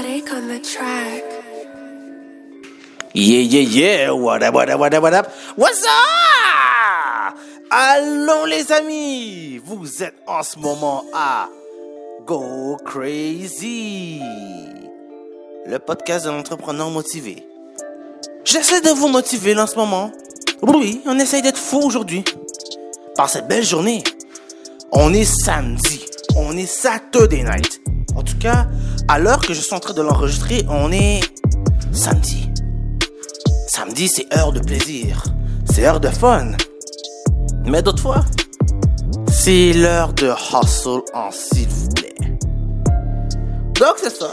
Exotic on the track. Yeah, yeah, yeah, what up, what up, what up, what up, what's up? Allô les amis, vous êtes en ce moment à Go Crazy, le podcast de l'entrepreneur motivé. J'essaie de vous motiver là, en ce moment. Oui, on essaye d'être fou aujourd'hui. Par cette belle journée. On est samedi, on est Saturday night. En tout cas, à l'heure que je suis en train de l'enregistrer, on est samedi. Samedi, c'est heure de plaisir. C'est heure de fun. Mais d'autres fois, c'est l'heure de hustle en s'il vous plaît. Donc, c'est ça.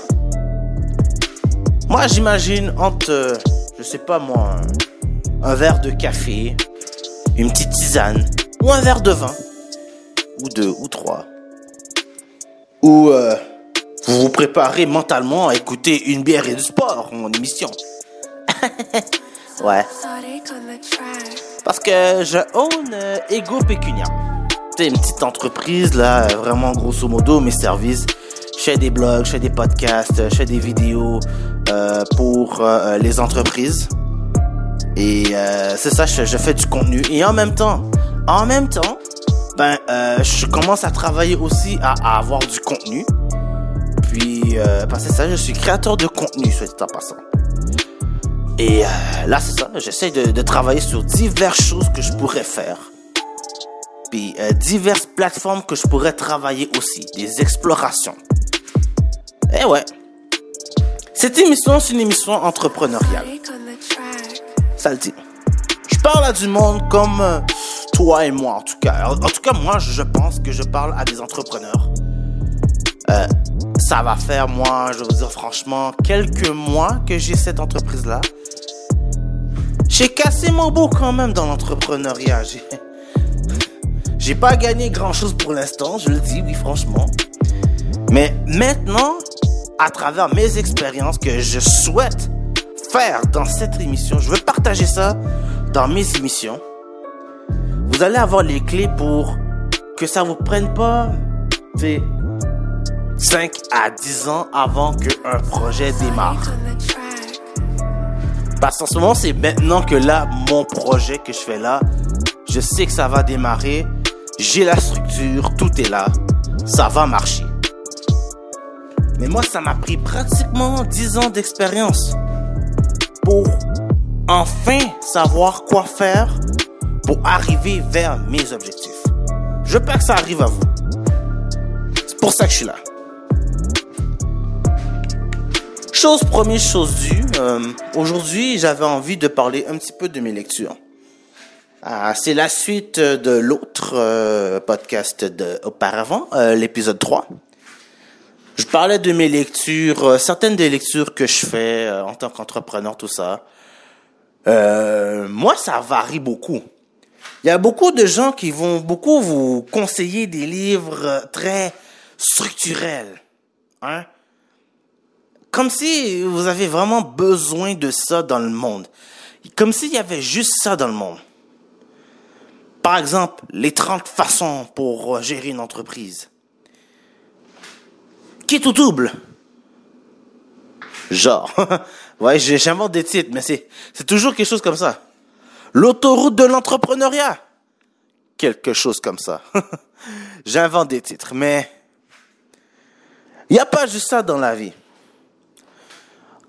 Moi, j'imagine entre, je sais pas moi, un, un verre de café, une petite tisane, ou un verre de vin, ou deux, ou trois. Ou euh, vous vous préparez mentalement à écouter une bière et du sport, mon émission. ouais. Parce que je own euh, Ego Pecunia. C'est une petite entreprise, là, vraiment grosso modo, mes services. Je fais des blogs, je fais des podcasts, je fais des vidéos euh, pour euh, les entreprises. Et c'est ça, je, je fais du contenu. Et en même temps, en même temps, ben, je commence à travailler aussi à, à avoir du contenu. Puis, euh, ben, c'est ça, je suis créateur de contenu, soit dit en passant. Et euh, là, c'est ça, j'essaie de, travailler sur diverses choses que je pourrais faire. Puis euh, diverses plateformes que je pourrais travailler aussi, des explorations. Eh ouais. Cette émission, c'est une émission entrepreneuriale. Ça le dit. Je parle à du monde comme euh, toi et moi, en tout cas. En, en tout cas, moi, je pense que je parle à des entrepreneurs. Euh, ça va faire, moi, je vous dire franchement, quelques mois que j'ai cette entreprise-là. J'ai cassé mon beau quand même dans l'entrepreneuriat. J'ai... Pas gagné grand-chose pour l'instant, je le dis, oui, franchement. Mais maintenant, à travers mes expériences que je souhaite faire dans cette émission, je veux partager ça dans mes émissions. Vous allez avoir les clés pour que ça vous prenne pas, 5 à 10 ans avant qu'un projet démarre. Parce qu'en c'est maintenant que là, mon projet que je fais là, je sais que ça va démarrer. J'ai la structure, tout est là. Ça va marcher. Mais moi, ça m'a pris pratiquement 10 ans d'expérience pour enfin savoir quoi faire pour arriver vers mes objectifs. Je veux pas que ça arrive à vous. C'est pour ça que je suis là. Chose première, chose due. euh, Aujourd'hui, j'avais envie de parler un petit peu de mes lectures. Ah, c'est la suite de l'autre euh, podcast de auparavant, euh, l'épisode 3. Je parlais de mes lectures, euh, certaines des lectures que je fais en tant qu'entrepreneur, tout ça. Moi, ça varie beaucoup. Il y a beaucoup de gens qui vont beaucoup vous conseiller des livres très structurels. Hein? Comme si vous avez vraiment besoin de ça dans le monde. Comme s'il y avait juste ça dans le monde. Par exemple, les 30 façons pour euh, gérer une entreprise. Qui tout double? Genre. ouais, j'invente des titres, mais c'est toujours quelque chose comme ça. L'autoroute de l'entrepreneuriat. Quelque chose comme ça. J'invente des titres, mais il n'y a pas juste ça dans la vie.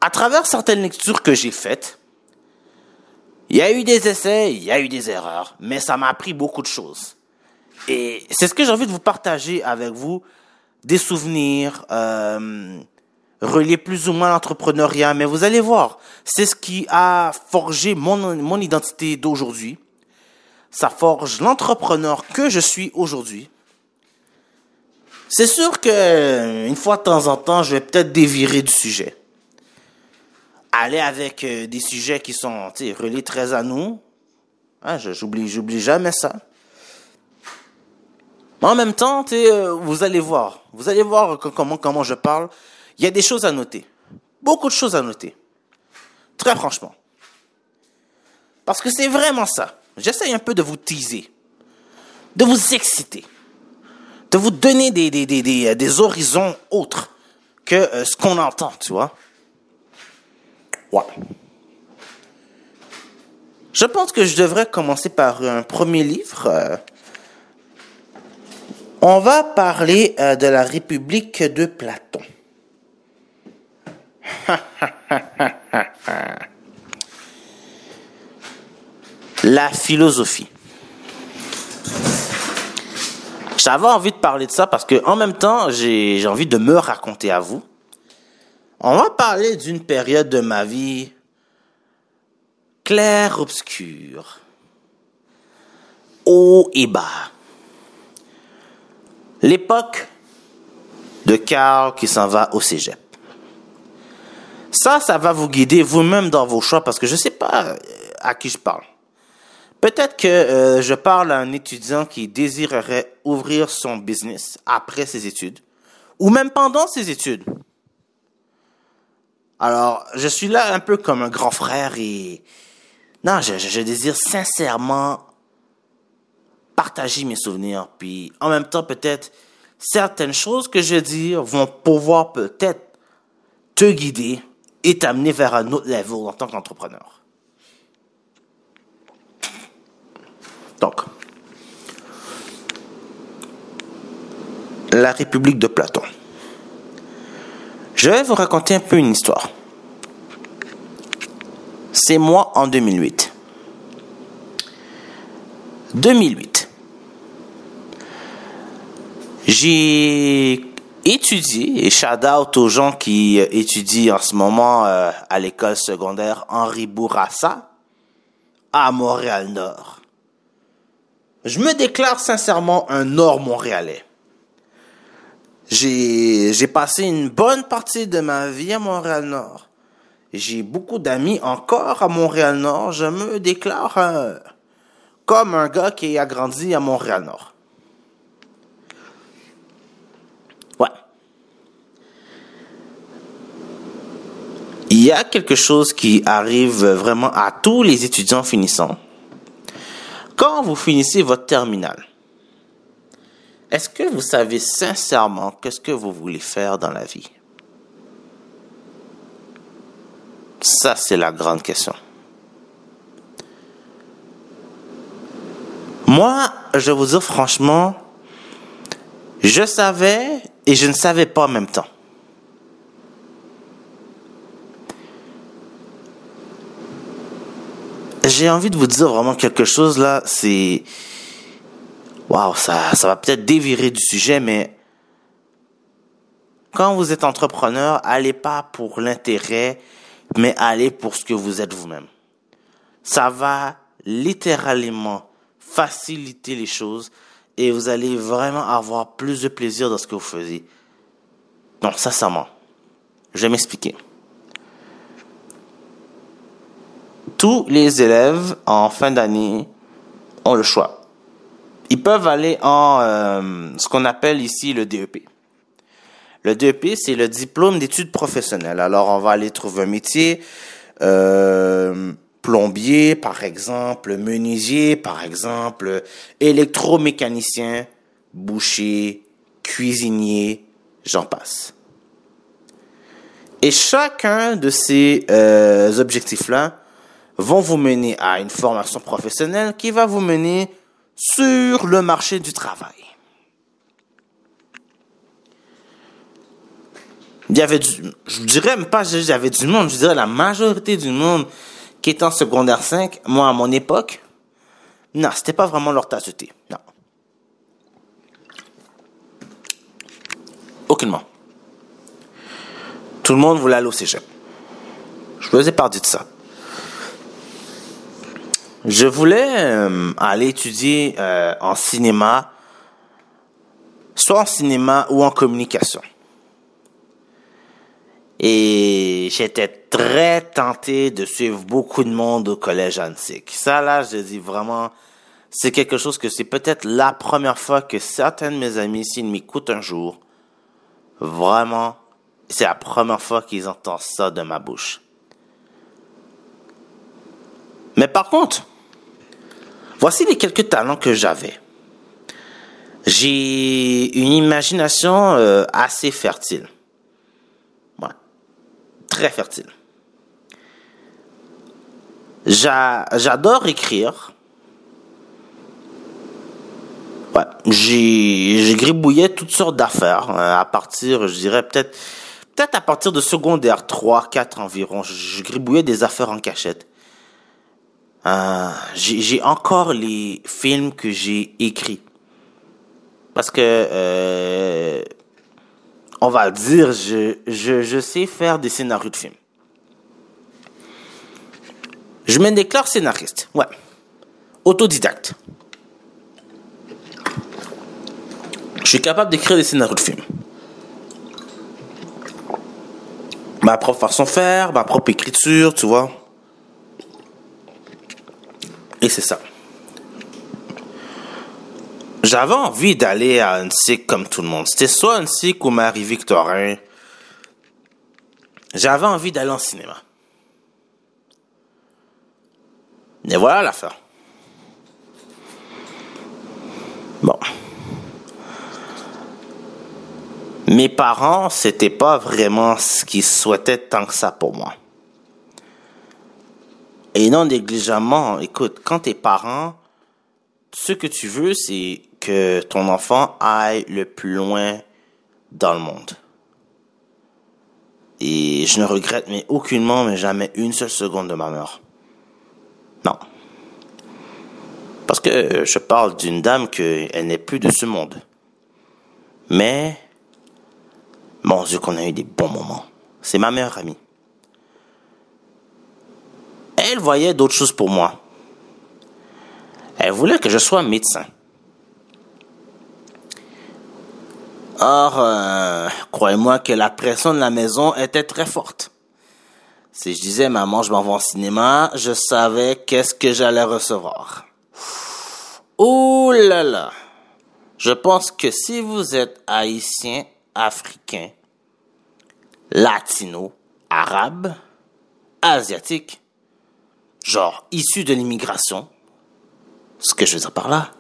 À travers certaines lectures que j'ai faites, il y a eu des essais, il y a eu des erreurs, mais ça m'a appris beaucoup de choses. Et c'est ce que j'ai envie de vous partager avec vous, des souvenirs, euh, reliés plus ou moins à l'entrepreneuriat, mais vous allez voir, c'est ce qui a forgé mon, mon identité d'aujourd'hui. Ça forge l'entrepreneur que je suis aujourd'hui. C'est sûr que une fois de temps en temps, je vais peut-être dévirer du sujet. Aller avec euh, des sujets qui sont reliés très à nous. Hein, j'oublie, j'oublie jamais ça. Mais en même temps, euh, vous allez voir. Vous allez voir co- comment, je parle. Il y a des choses à noter. Beaucoup de choses à noter. Très franchement. Parce que c'est vraiment ça. J'essaye un peu de vous teaser. De vous exciter. De vous donner des, euh, horizons autres que ce qu'on entend, tu vois. Je pense que je devrais commencer par un premier livre. euh. On va parler euh, de la République de Platon. la philosophie. J'avais envie de parler de ça parce que en même temps, j'ai envie de me raconter à vous. On va parler d'une période de ma vie claire, obscure, haut et bas. L'époque de Carl qui s'en va au cégep. Ça, ça va vous guider vous-même dans vos choix parce que je ne sais pas euh, à qui je parle. Peut-être que euh, je parle à un étudiant qui désirerait ouvrir son business après ses études ou même pendant ses études. Alors, je suis là un peu comme un grand frère et non, je, désire sincèrement partager mes souvenirs. Puis en même temps, peut-être certaines choses que je dis vont pouvoir peut-être te guider et t'amener vers un autre level en tant qu'entrepreneur. Donc, la République de Platon. Je vais vous raconter un peu une histoire. C'est moi en 2008. 2008. J'ai étudié, et shout out aux gens qui euh, étudient en ce moment euh, à l'école secondaire Henri Bourassa à Montréal-Nord. Je me déclare sincèrement un Nord-Montréalais. J'ai passé une bonne partie de ma vie à Montréal-Nord. J'ai beaucoup d'amis encore à Montréal-Nord. Je me déclare un- comme un gars qui a grandi à Montréal-Nord. Ouais. Il y a quelque chose qui arrive vraiment à tous les étudiants finissants. Quand vous finissez votre terminale, est-ce que vous savez sincèrement qu'est-ce que vous voulez faire dans la vie? Ça, c'est la grande question. Moi, je vous dire franchement, je savais et je ne savais pas en même temps. J'ai envie de vous dire vraiment quelque chose là, c'est... Waouh, ça, ça va peut-être dévirer du sujet, mais quand vous êtes entrepreneur, allez pas pour l'intérêt, mais allez pour ce que vous êtes vous-même. Ça va littéralement faciliter les choses et vous allez vraiment avoir plus de plaisir dans ce que vous faisiez. Non, sincèrement, je vais m'expliquer. Tous les élèves en fin d'année ont le choix. Ils peuvent aller en euh, ce qu'on appelle ici le DEP. Le DEP, c'est le diplôme d'études professionnelles. Alors, on va aller trouver un métier, euh, plombier, par exemple, menuisier, par exemple, électromécanicien, boucher, cuisinier, j'en passe. Et chacun de ces euh, objectifs-là vont vous mener à une formation professionnelle qui va vous mener sur le marché du travail. Il y avait du, je dirais même pas, il y avait du monde, je dirais la majorité du monde qui est en secondaire 5, moi à mon époque, non, c'était pas vraiment leur tasse de thé, non. Aucunement. Tout le monde voulait aller au cégep. Je vous ai parlé de ça. Je voulais euh, aller étudier euh, en cinéma, soit en cinéma ou en communication. Et j'étais très tenté de suivre beaucoup de monde au collège antique. Ça, là, je dis vraiment, c'est quelque chose que c'est peut-être la première fois que certains de mes amis, s'ils m'écoutent un jour, vraiment, c'est la première fois qu'ils entendent ça de ma bouche. Mais par contre, voici les quelques talents que j'avais. J'ai une imagination euh, assez fertile. très fertile. J'a- J'adore écrire. Ouais, j'ai gribouillé toutes sortes d'affaires euh, à partir, je dirais peut-être peut-être à partir de secondaire 3, 4 environ. Je gribouillais des affaires en cachette. Euh, j'ai encore les films que j'ai écrits. Parce que, euh, on va dire, je, je, je sais faire des scénarios de films. Je me déclare scénariste, ouais. Autodidacte. Je suis capable d'écrire des scénarios de films. Ma propre façon de faire, ma propre écriture, tu vois. Et c'est ça. J'avais envie d'aller à une SIC comme tout le monde. C'était soit une SIC ou Marie-Victorin. J'avais envie d'aller en cinéma. Et voilà l'affaire. Bon. Mes parents, c'était pas vraiment ce qu'ils souhaitaient tant que ça pour moi. Et non négligemment, écoute, quand tes parents, ce que tu veux, c'est que ton enfant aille le plus loin dans le monde. Et je ne regrette mais aucunement, mais jamais une seule seconde de ma mort. Non. Parce que je parle d'une dame que elle n'est plus de ce monde. Mais, mon Dieu qu'on a eu des bons moments. C'est ma meilleure amie. Elle voyait d'autres choses pour moi. Elle voulait que je sois médecin. Or, euh, croyez-moi que la pression de la maison était très forte. Si je disais, maman, je m'en vais au cinéma, je savais qu'est-ce que j'allais recevoir. Ouh là là. Je pense que si vous êtes haïtien, africain, latino, arabe, asiatique, genre issu de l'immigration, ce que je veux dire par là,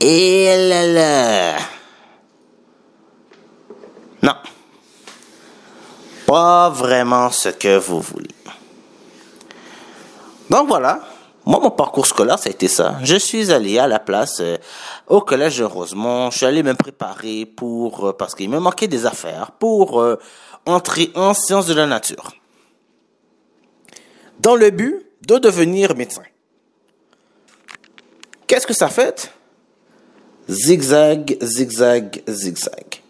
et là là. Non. Pas vraiment ce que vous voulez. Donc voilà. Moi, mon parcours scolaire, ça a été ça. Je suis allé à la place euh, au collège de Rosemont. Je suis allé me préparer pour, euh, parce qu'il me manquait des affaires, pour euh, entrer en sciences de la nature. Dans le but de devenir médecin. Qu'est-ce que ça fait? Zigzag, zigzag, zigzag.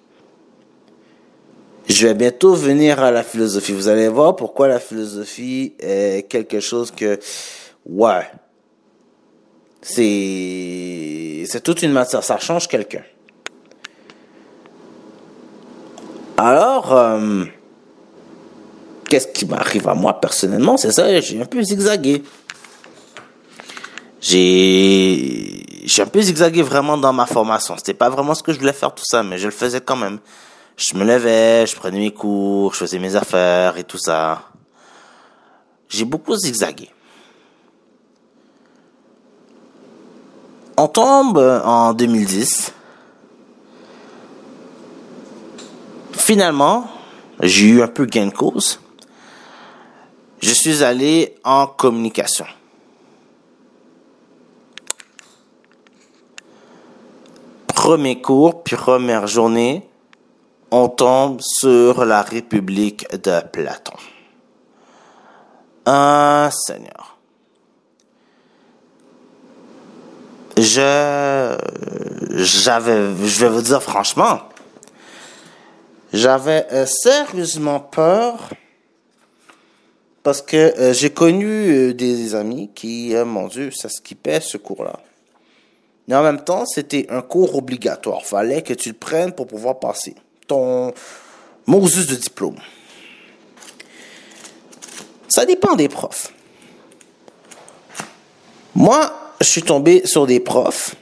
Je vais bientôt venir à la philosophie. Vous allez voir pourquoi la philosophie est quelque chose que, ouais, c'est, c'est toute une matière. Ça change quelqu'un. Alors, euh, qu'est-ce qui m'arrive à moi personnellement? C'est ça, j'ai un peu zigzagué. J'ai, j'ai un peu zigzagué vraiment dans ma formation. C'était pas vraiment ce que je voulais faire tout ça, mais je le faisais quand même. Je me levais, je prenais mes cours, je faisais mes affaires et tout ça. J'ai beaucoup zigzagué. On tombe en 2010. Finalement, j'ai eu un peu gain de cause. Je suis allé en communication. Premier cours, première journée, on tombe sur la République de Platon. Un Seigneur. Je, j'avais, je vais vous dire franchement, j'avais euh, sérieusement peur parce que euh, j'ai connu euh, des amis qui, euh, mon Dieu, ça skippait ce cours-là. Mais en même temps, c'était un cours obligatoire. Fallait que tu le prennes pour pouvoir passer ton Moses de diplôme. Ça dépend des profs. Moi, je suis tombé sur des profs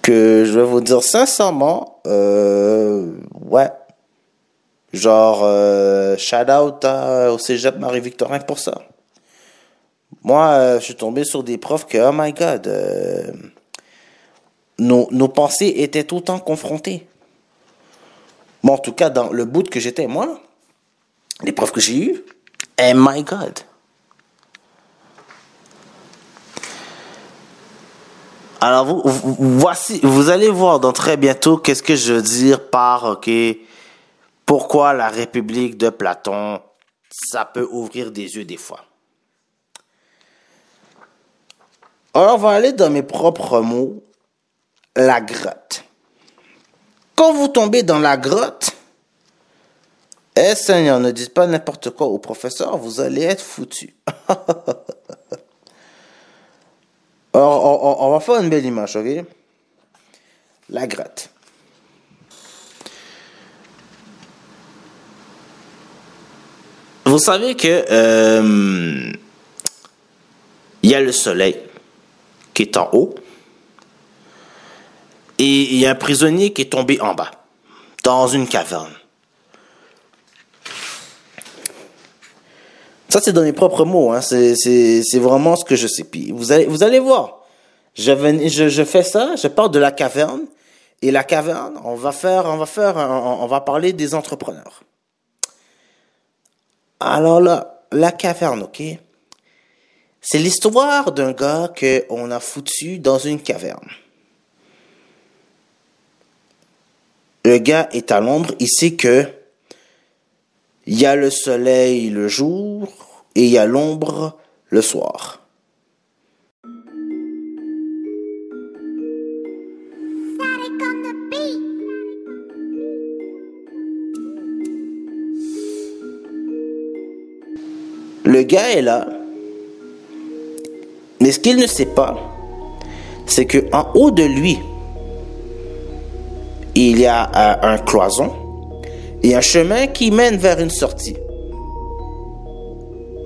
que je vais vous dire sincèrement, ouais. Genre, euh, shout out à- au cégep Marie-Victorin pour ça. Moi, euh, je suis tombé sur des profs que, oh my god, euh, nos, nos pensées étaient tout le temps confrontées. Bon, en tout cas, dans le bout que j'étais, moi, l'épreuve que j'ai eue, et my God. Alors, voici, vous allez voir dans très bientôt qu'est-ce que je veux dire par, ok, pourquoi la République de Platon, ça peut ouvrir des yeux des fois? Alors, on va aller dans mes propres mots, la grotte. Quand vous tombez dans la grotte, eh Seigneur, ne dites pas n'importe quoi au professeur, vous allez être foutu. Alors, on, on- on va faire une belle image, ok? La grotte. Vous savez que euh, il y a le soleil qui est en haut et il y a un prisonnier qui est tombé en bas dans une caverne. Ça, c'est dans mes propres mots. Hein. C'est, vraiment ce que je sais. Puis vous allez, voir. Je, je, fais ça, je pars de la caverne. Et la caverne, on va faire, on va faire, on va parler des entrepreneurs. Alors là, la caverne, ok? C'est l'histoire d'un gars qu'on a foutu dans une caverne. Le gars est à l'ombre, il sait que il y a le soleil le jour et il y a l'ombre le soir. Le gars est là, mais ce qu'il ne sait pas, c'est que en haut de lui, il y a euh, un cloison et un chemin qui mène vers une sortie.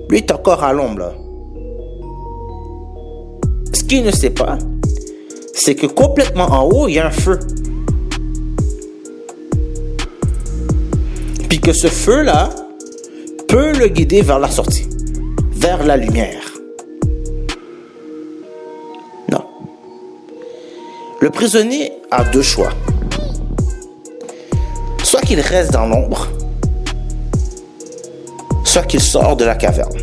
Lui est encore à l'ombre. Ce qu'il ne sait pas, c'est que complètement en haut, il y a un feu. Puis que ce feu-là peut le guider vers la sortie, la lumière. Non. Le prisonnier a deux choix. Soit qu'il reste dans l'ombre, soit qu'il sort de la caverne.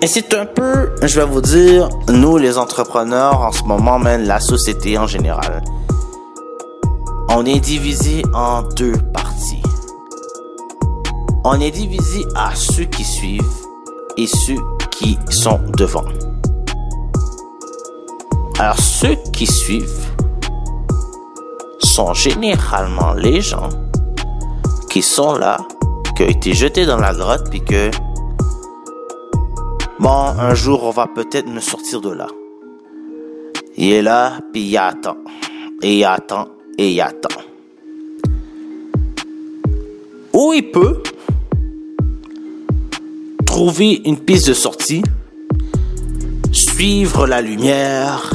Et c'est un peu, je vais vous dire, nous les entrepreneurs en ce moment, même la société en général. On est divisé en deux. On est divisé à ceux qui suivent et ceux qui sont devant. Alors ceux qui suivent sont généralement les gens qui sont là, qui ont été jetés dans la grotte, puis que, bon, un jour, on va peut-être me sortir de là. Il est là, puis il attend, et il attend, et il attend. Ou il peut trouver une piste de sortie, suivre la lumière,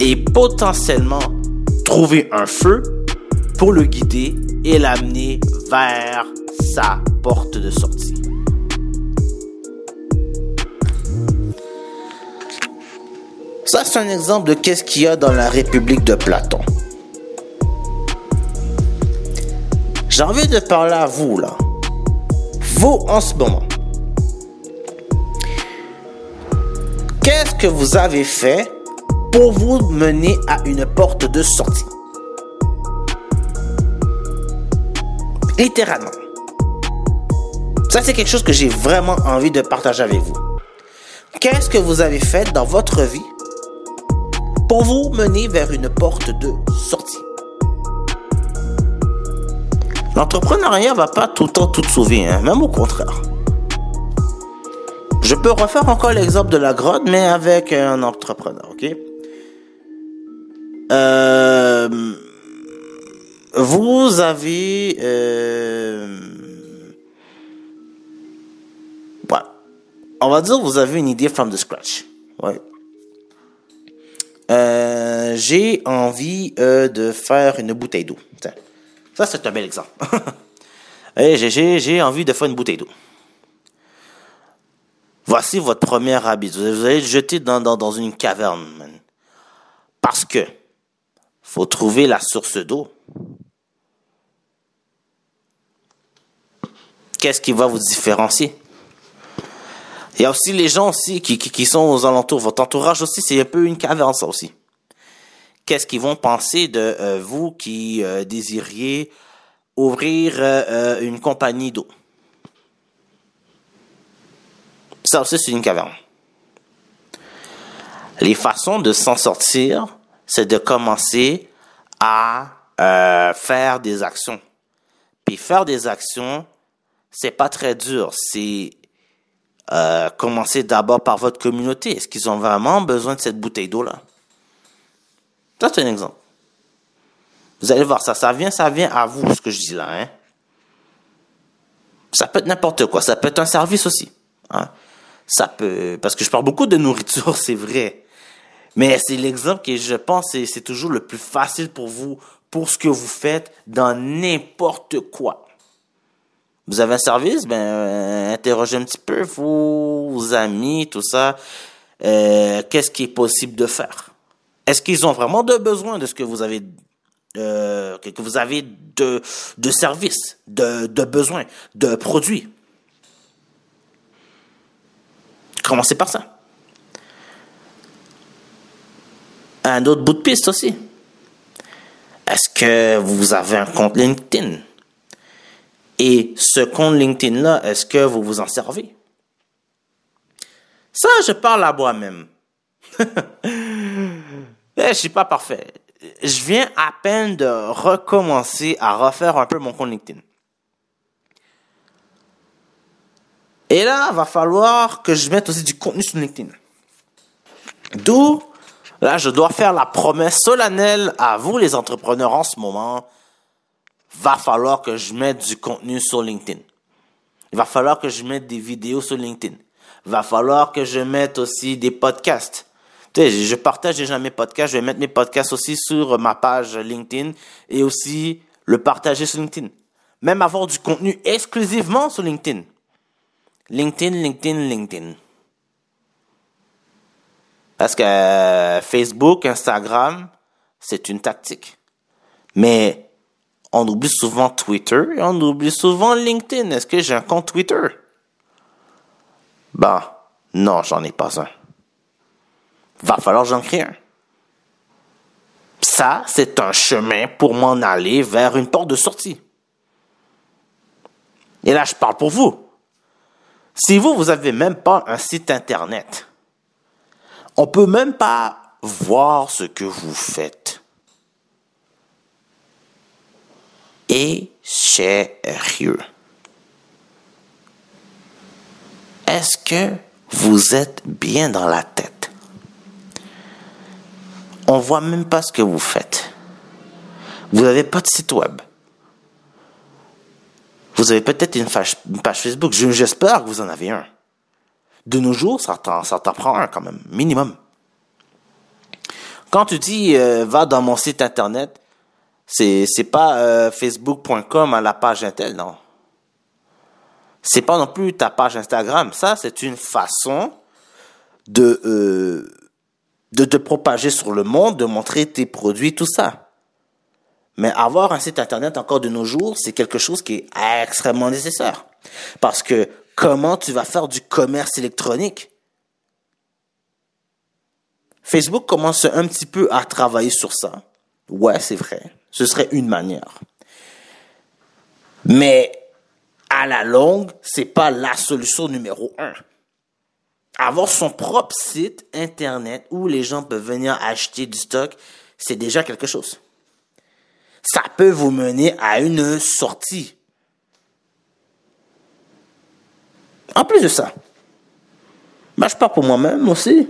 et potentiellement trouver un feu pour le guider et l'amener vers sa porte de sortie. Ça, c'est un exemple de qu'est-ce qu'il y a dans la République de Platon. J'ai envie de parler à vous, là. Vous, en ce moment. Qu'est-ce que vous avez fait pour vous mener à une porte de sortie? Littéralement. Ça, c'est quelque chose que j'ai vraiment envie de partager avec vous. Qu'est-ce que vous avez fait dans votre vie pour vous mener vers une porte de sortie? L'entrepreneuriat va pas tout le temps tout sauver, hein, même au contraire. Je peux refaire encore l'exemple de la grotte, mais avec un entrepreneur, ok? Euh, vous avez... Euh. On va dire vous avez une idée from the scratch. Ouais. J'ai envie de faire une bouteille d'eau. Ça, c'est un bel exemple. j'ai envie de faire une bouteille d'eau. Voici votre première habit. Vous allez le jeter dans, une caverne. Parce que faut trouver la source d'eau. Qu'est-ce qui va vous différencier? Il y a aussi les gens aussi qui, sont aux alentours. Votre entourage aussi, c'est un peu une caverne, ça aussi. Qu'est-ce qu'ils vont penser de euh, vous qui euh, désiriez ouvrir euh, une compagnie d'eau? Ça aussi, c'est une caverne. Les façons de s'en sortir, c'est de commencer à euh, faire des actions. Puis faire des actions, c'est pas très dur. C'est euh, commencer d'abord par votre communauté. Est-ce qu'ils ont vraiment besoin de cette bouteille d'eau-là? Ça, c'est un exemple. Vous allez voir, ça, ça vient, ça vient à vous, ce que je dis là. Hein? Ça peut être n'importe quoi. Ça peut être un service aussi. Hein? Ça peut, parce que je parle beaucoup de nourriture, c'est vrai. Mais c'est l'exemple que je pense c'est toujours le plus facile pour vous, pour ce que vous faites dans n'importe quoi. Vous avez un service, ben euh, interrogez un petit peu vos amis, tout ça. Euh, Qu'est-ce qui est possible de faire? Est-ce qu'ils ont vraiment de besoin de ce que vous avez euh, que vous avez de de services, de de besoins, de produits Commencez par ça. Un autre bout de piste aussi. Est-ce que vous avez un compte LinkedIn? Et ce compte LinkedIn-là, est-ce que vous vous en servez? Ça, je parle à moi-même. Eh, je suis pas parfait. Je viens à peine de recommencer à refaire un peu mon compte LinkedIn. Et là, va falloir que je mette aussi du contenu sur LinkedIn. D'où, là, je dois faire la promesse solennelle à vous, les entrepreneurs, en ce moment. Va falloir que je mette du contenu sur LinkedIn. Il va falloir que je mette des vidéos sur LinkedIn. Va falloir que je mette aussi des podcasts. Tu sais, je partage déjà mes podcasts. Je vais mettre mes podcasts aussi sur ma page LinkedIn et aussi le partager sur LinkedIn. Même avoir du contenu exclusivement sur LinkedIn. LinkedIn, LinkedIn, LinkedIn. Parce que Facebook, Instagram, c'est une tactique. Mais on oublie souvent Twitter et on oublie souvent LinkedIn. Est-ce que j'ai un compte Twitter? Ben, non, j'en ai pas un. Va falloir j'en crée un. Ça, c'est un chemin pour m'en aller vers une porte de sortie. Et là, je parle pour vous. Si vous, vous avez même pas un site internet, on peut même pas voir ce que vous faites. Et sérieux. Est-ce que vous êtes bien dans la tête? On voit même pas ce que vous faites. Vous n'avez pas de site web. Vous avez peut-être une une page Facebook. Je- J'espère que vous en avez un. De nos jours, ça t'en, ça t'en prend un quand même, minimum. Quand tu dis euh, va dans mon site internet, c'est c'est pas euh, facebook.com à la page Intel, non. C'est pas non plus ta page Instagram. Ça, c'est une façon de euh, de te propager sur le monde, de montrer tes produits, tout ça. Mais avoir un site internet encore de nos jours, c'est quelque chose qui est extrêmement nécessaire. Parce que comment tu vas faire du commerce électronique? Facebook commence un petit peu à travailler sur ça. Ouais, c'est vrai. Ce serait une manière. Mais à la longue, c'est pas la solution numéro un. Avoir son propre site internet où les gens peuvent venir acheter du stock, c'est déjà quelque chose ça peut vous mener à une sortie. En plus de ça, je parle pour moi-même aussi.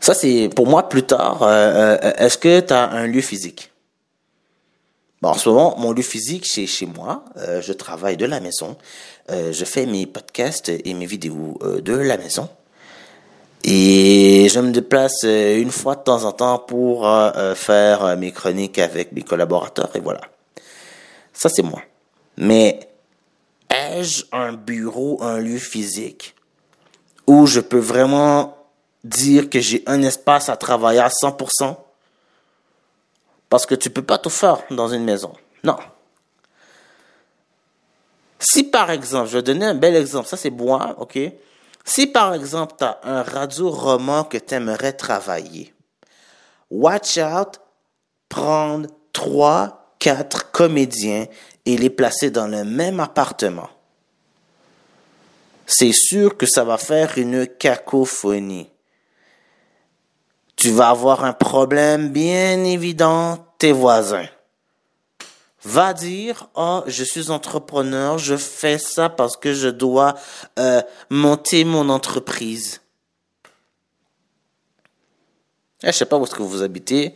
Ça, c'est pour moi plus tard. euh, euh, Est-ce que tu as un lieu physique? Bon, en ce moment, mon lieu physique, c'est chez moi. Euh, je travaille de la maison. Je fais mes podcasts et mes vidéos de la maison. Et je me déplace euh, une fois de temps en temps pour euh, euh, faire mes chroniques avec mes collaborateurs et voilà. Ça c'est moi. Mais ai-je un bureau, un lieu physique où je peux vraiment dire que j'ai un espace à travailler à 100% Parce que tu peux pas tout faire dans une maison. Non. Si par exemple, je vais donner un bel exemple, ça c'est moi, ok? Si par exemple, tu as un radio-roman que tu aimerais travailler, watch out, prendre trois, quatre comédiens et les placer dans le même appartement. C'est sûr que ça va faire une cacophonie. Tu vas avoir un problème bien évident, tes voisins va dire oh je suis entrepreneur je fais ça parce que je dois euh, monter mon entreprise. Eh, je sais pas où est-ce que vous habitez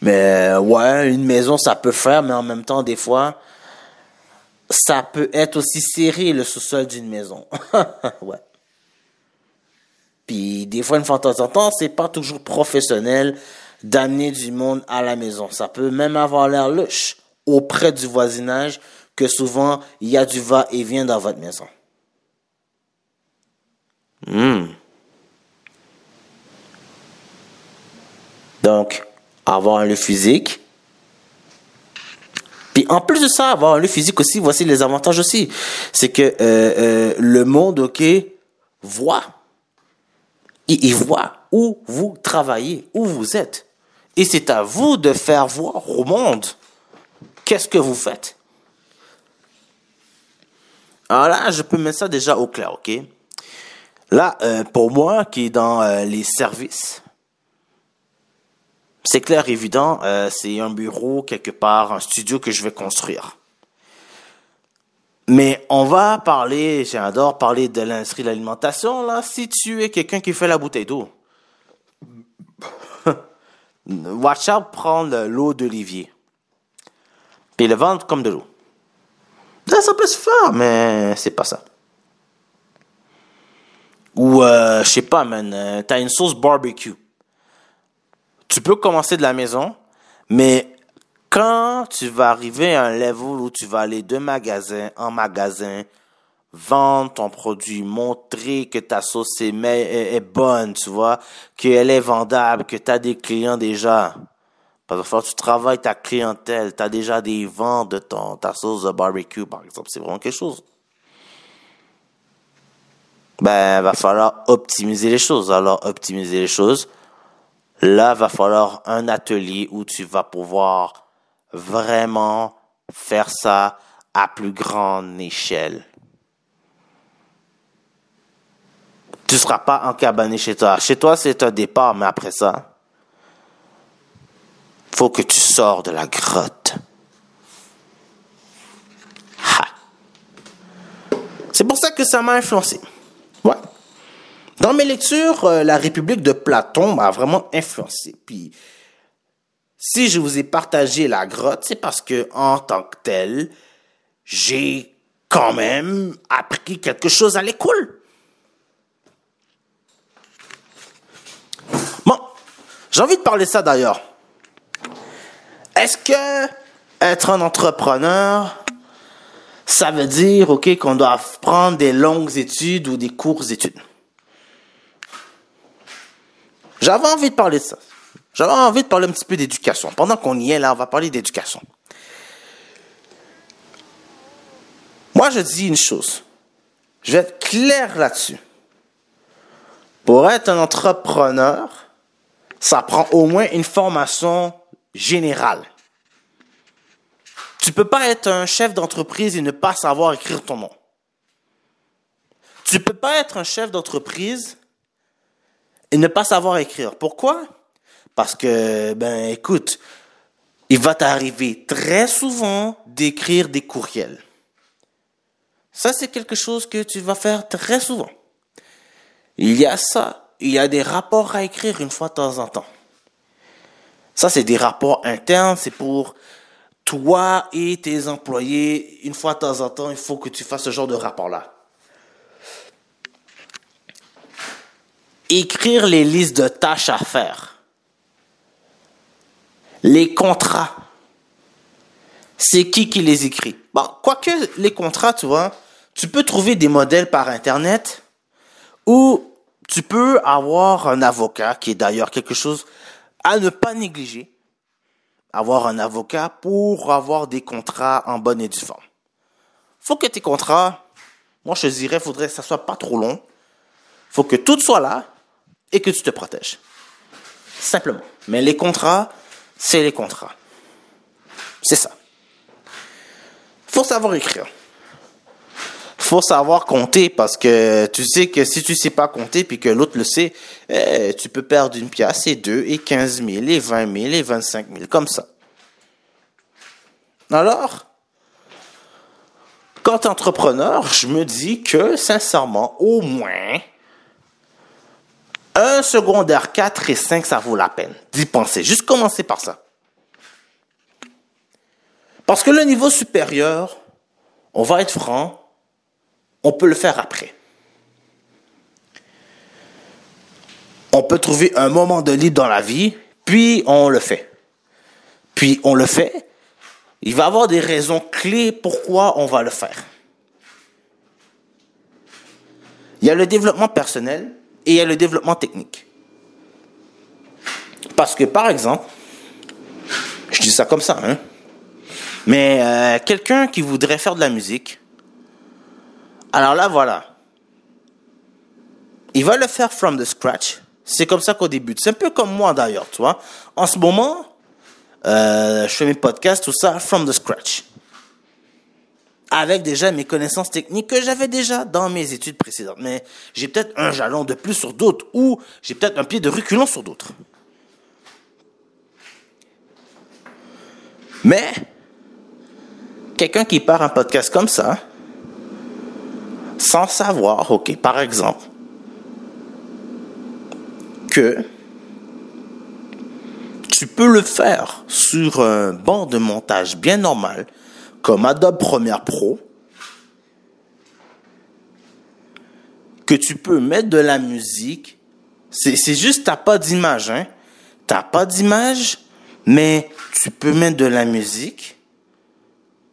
mais ouais une maison ça peut faire mais en même temps des fois ça peut être aussi serré le sous-sol d'une maison. Ouais. Puis des fois une fois de temps en temps c'est pas toujours professionnel d'amener du monde à la maison. Ça peut même avoir l'air louche auprès du voisinage que souvent il y a du va-et-vient dans votre maison. Hmm. Donc, avoir un lieu physique. Puis en plus de ça, avoir un lieu physique aussi, voici les avantages aussi. C'est que euh, euh, le monde, ok, voit. Il, il voit où vous travaillez, où vous êtes. Et c'est à vous de faire voir au monde qu'est-ce que vous faites? Alors là, je peux mettre ça déjà au clair, ok? Là, euh, pour moi, qui est dans euh, les services, c'est clair, évident, euh, c'est un bureau quelque part, un studio que je vais construire. Mais on va parler, j'adore parler de l'industrie de l'alimentation, là, si tu es quelqu'un qui fait la bouteille d'eau. Watch out prendre l'eau d'olivier. Puis le vendre comme de l'eau. Ça, ça peut se faire, mais c'est pas ça. Ou, euh, je sais pas, man, euh, t'as une sauce barbecue. Tu peux commencer de la maison, mais quand tu vas arriver à un level où tu vas aller de magasin en magasin, vendre ton produit, montrer que ta sauce est, bonne, tu vois, qu'elle est vendable, que tu as des clients déjà. Parce que tu travailles ta clientèle, tu as déjà des ventes de ton, ta sauce de barbecue, par exemple. C'est vraiment quelque chose. Ben, va falloir optimiser les choses. Alors, optimiser les choses. Là, va falloir un atelier où tu vas pouvoir vraiment faire ça à plus grande échelle. Tu ne seras pas encabané chez toi. Chez toi, c'est un départ, mais après ça, faut que tu sors de la grotte. C'est pour ça que ça m'a influencé. Ouais. Dans mes lectures, euh, la République de Platon m'a vraiment influencé. Puis, si je vous ai partagé la grotte, c'est parce que, en tant que tel, j'ai quand même appris quelque chose à l'école. J'ai envie de parler de ça d'ailleurs. Est-ce que être un entrepreneur, ça veut dire, OK, qu'on doit prendre des longues études ou des courtes études? J'avais envie de parler de ça. J'avais envie de parler un petit peu d'éducation. Pendant qu'on y est là, on va parler d'éducation. Moi, je dis une chose. Je vais être clair là-dessus. Pour être un entrepreneur, ça prend au moins une formation générale. Tu peux pas être un chef d'entreprise et ne pas savoir écrire ton nom. Tu peux pas être un chef d'entreprise et ne pas savoir écrire. Pourquoi? Parce que, ben, écoute, il va t'arriver très souvent d'écrire des courriels. Ça, c'est quelque chose que tu vas faire très souvent. Il y a ça il y a des rapports à écrire une fois de temps en temps. Ça, c'est des rapports internes, c'est pour toi et tes employés. Une fois de temps en temps, il faut que tu fasses ce genre de rapport-là. Écrire les listes de tâches à faire. Les contrats. C'est qui qui les écrit? Bon, quoique les contrats, tu vois, tu peux trouver des modèles par Internet ou tu peux avoir un avocat, qui est d'ailleurs quelque chose à ne pas négliger. Avoir un avocat pour avoir des contrats en bonne et due forme. faut que tes contrats, moi je dirais, faudrait que ça soit pas trop long. faut que tout soit là et que tu te protèges. Simplement. Mais les contrats, c'est les contrats. C'est ça. Faut savoir écrire. Faut savoir compter parce que tu sais que si tu sais pas compter puis que l'autre le sait, eh, tu peux perdre une pièce et deux et quinze mille et vingt mille et vingt-cinq mille comme ça. Alors, quand entrepreneur, je me dis que sincèrement, au moins, un secondaire 4 et 5, ça vaut la peine d'y penser. Juste commencer par ça. Parce que le niveau supérieur, on va être franc, on peut le faire après. On peut trouver un moment de libre dans la vie, puis on le fait. Puis on le fait. Il va y avoir des raisons clés pourquoi on va le faire. Il y a le développement personnel et il y a le développement technique. Parce que, par exemple, je dis ça comme ça, hein, mais euh, quelqu'un qui voudrait faire de la musique, alors là, voilà. Il va le faire from the scratch. C'est comme ça qu'on débute. C'est un peu comme moi d'ailleurs, tu vois. En ce moment, euh, je fais mes podcasts, tout ça, from the scratch. Avec déjà mes connaissances techniques que j'avais déjà dans mes études précédentes. Mais j'ai peut-être un jalon de plus sur d'autres ou j'ai peut-être un pied de reculon sur d'autres. Mais, quelqu'un qui part un podcast comme ça, sans savoir, ok, par exemple, que tu peux le faire sur un banc de montage bien normal, comme Adobe Premiere Pro, que tu peux mettre de la musique. C'est juste, t'as pas d'image, hein. T'as pas d'image, mais tu peux mettre de la musique.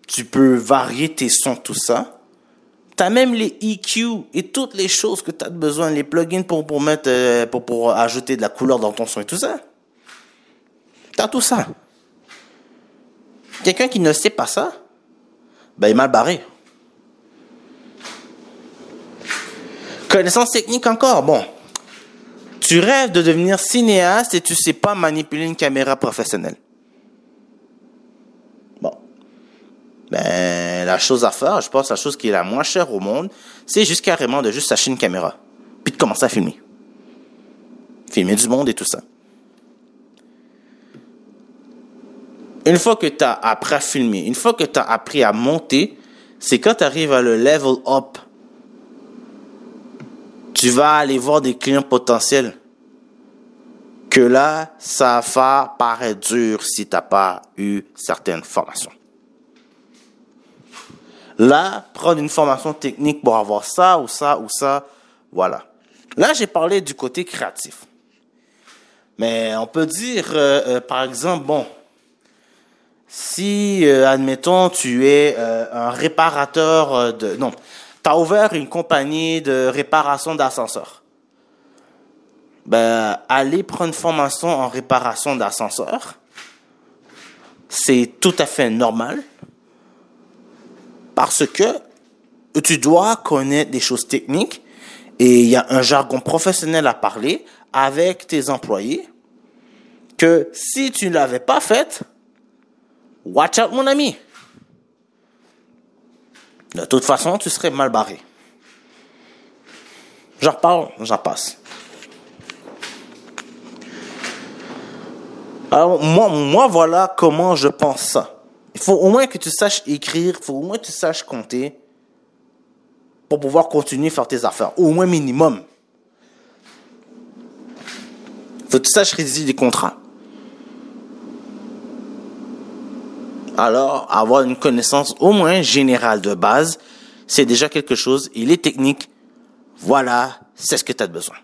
Tu peux varier tes sons, tout ça. T'as même les EQ et toutes les choses que t'as besoin, les plugins pour, pour mettre, euh, pour, pour ajouter de la couleur dans ton son et tout ça. T'as tout ça. Quelqu'un qui ne sait pas ça, ben, il est mal barré. Connaissance technique encore, bon. Tu rêves de devenir cinéaste et tu sais pas manipuler une caméra professionnelle. Ben, la chose à faire, je pense, la chose qui est la moins chère au monde, c'est juste carrément de juste acheter une caméra. Puis de commencer à filmer. Filmer du monde et tout ça. Une fois que tu as appris à filmer, une fois que tu as appris à monter, c'est quand tu arrives à le level up, tu vas aller voir des clients potentiels. Que là, ça va paraître dur si tu n'as pas eu certaines formations. Là, prendre une formation technique pour avoir ça ou ça ou ça, voilà. Là, j'ai parlé du côté créatif. Mais on peut dire, euh, euh, par exemple, bon, si, euh, admettons, tu es euh, un réparateur euh, de... Non, tu as ouvert une compagnie de réparation d'ascenseurs. Ben, aller prendre une formation en réparation d'ascenseurs, c'est tout à fait normal parce que tu dois connaître des choses techniques et il y a un jargon professionnel à parler avec tes employés que si tu ne l'avais pas fait, Watch out, mon ami. De toute façon, tu serais mal barré. J'en reparle, j'en passe. Alors, moi, moi, voilà comment je pense ça. Il faut au moins que tu saches écrire, il faut au moins que tu saches compter pour pouvoir continuer à faire tes affaires. Au moins minimum. Il faut que tu saches rédiger des contrats. alors avoir une connaissance au moins générale de base, c'est déjà quelque chose. Et les techniques, voilà, c'est ce que tu as besoin.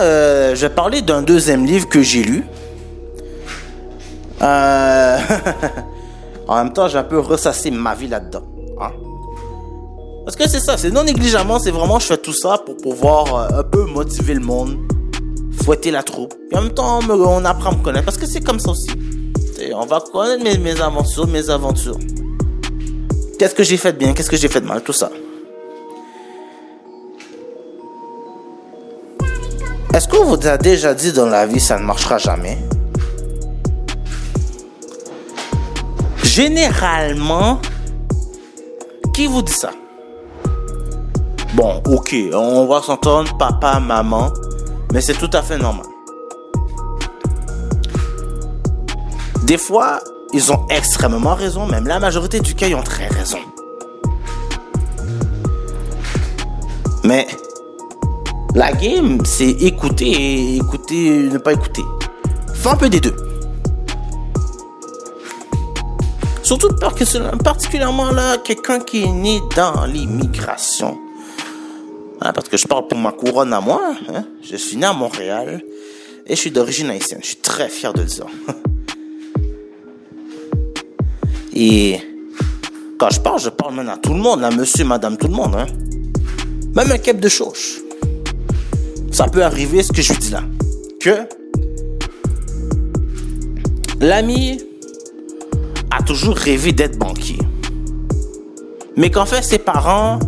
Euh, je vais parler d'un deuxième livre que j'ai lu. Euh, en même temps, j'ai un peu ressassé ma vie là-dedans. Hein? Parce que c'est ça, c'est non négligemment, c'est vraiment, je fais tout ça pour pouvoir euh, un peu motiver le monde, fouetter la troupe. Et en même temps, on, apprend à me connaître. Parce que c'est comme ça aussi. On va connaître mes, mes aventures, mes aventures. Qu'est-ce que j'ai fait de bien, qu'est-ce que j'ai fait de mal, tout ça. Est-ce qu'on vous a déjà dit dans la vie ça ne marchera jamais? Généralement, qui vous dit ça? Bon, ok, on va s'entendre papa, maman, mais c'est tout à fait normal. Des fois, ils ont extrêmement raison, même la majorité du cas, ils ont très raison. Mais la game, c'est écouter écouter, ne pas écouter. Fais un peu des deux. Surtout parce que particulièrement là, quelqu'un qui est né dans l'immigration. Hein, parce que je parle pour ma couronne à moi. hein. Je suis né à Montréal et je suis d'origine haïtienne. Je suis très fier de dire. Et quand je parle, je parle maintenant à tout le monde, à monsieur, madame, tout le monde. Hein. Même un cap de chauche. Ça peut arriver, ce que je dis là. Que l'ami a toujours rêvé d'être banquier. Mais qu'en fait, ses parents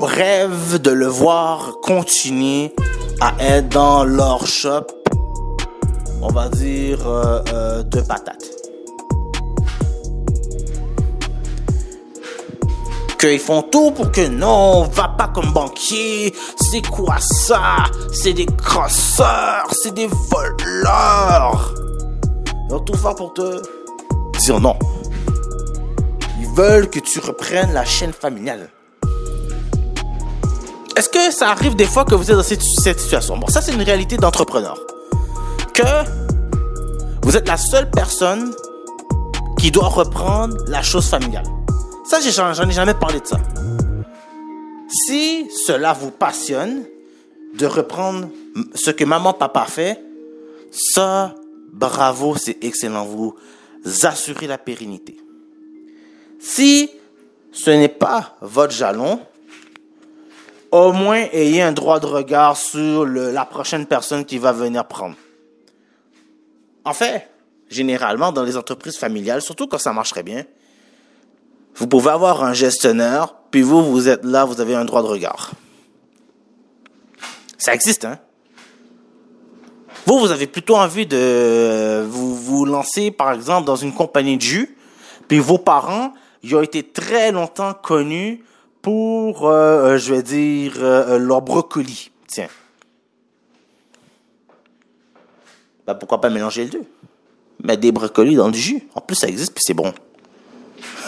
rêvent de le voir continuer à être dans leur shop, on va dire, euh, euh, de patates. Qu'ils font tout pour que non, va pas comme banquier, c'est quoi ça? C'est des crosseurs, c'est des voleurs. Ils vont tout faire pour te dire non. Ils veulent que tu reprennes la chaîne familiale. Est-ce que ça arrive des fois que vous êtes dans cette situation? Bon, ça c'est une réalité d'entrepreneur. Que vous êtes la seule personne qui doit reprendre la chose familiale. Ça, j'en ai jamais parlé de ça. Si cela vous passionne de reprendre ce que maman, papa fait, ça, bravo, c'est excellent. Vous assurez la pérennité. Si ce n'est pas votre jalon, au moins ayez un droit de regard sur la prochaine personne qui va venir prendre. En fait, généralement, dans les entreprises familiales, surtout quand ça marcherait bien, vous pouvez avoir un gestionnaire, puis vous, vous êtes là, vous avez un droit de regard. Ça existe, hein? Vous, vous avez plutôt envie de vous, vous lancer, par exemple, dans une compagnie de jus, puis vos parents, ils ont été très longtemps connus pour, euh, euh, je vais dire, euh, euh, leur brocoli. Tiens. Ben, pourquoi pas mélanger les deux? Mettre des brocolis dans du jus. En plus, ça existe, puis c'est bon.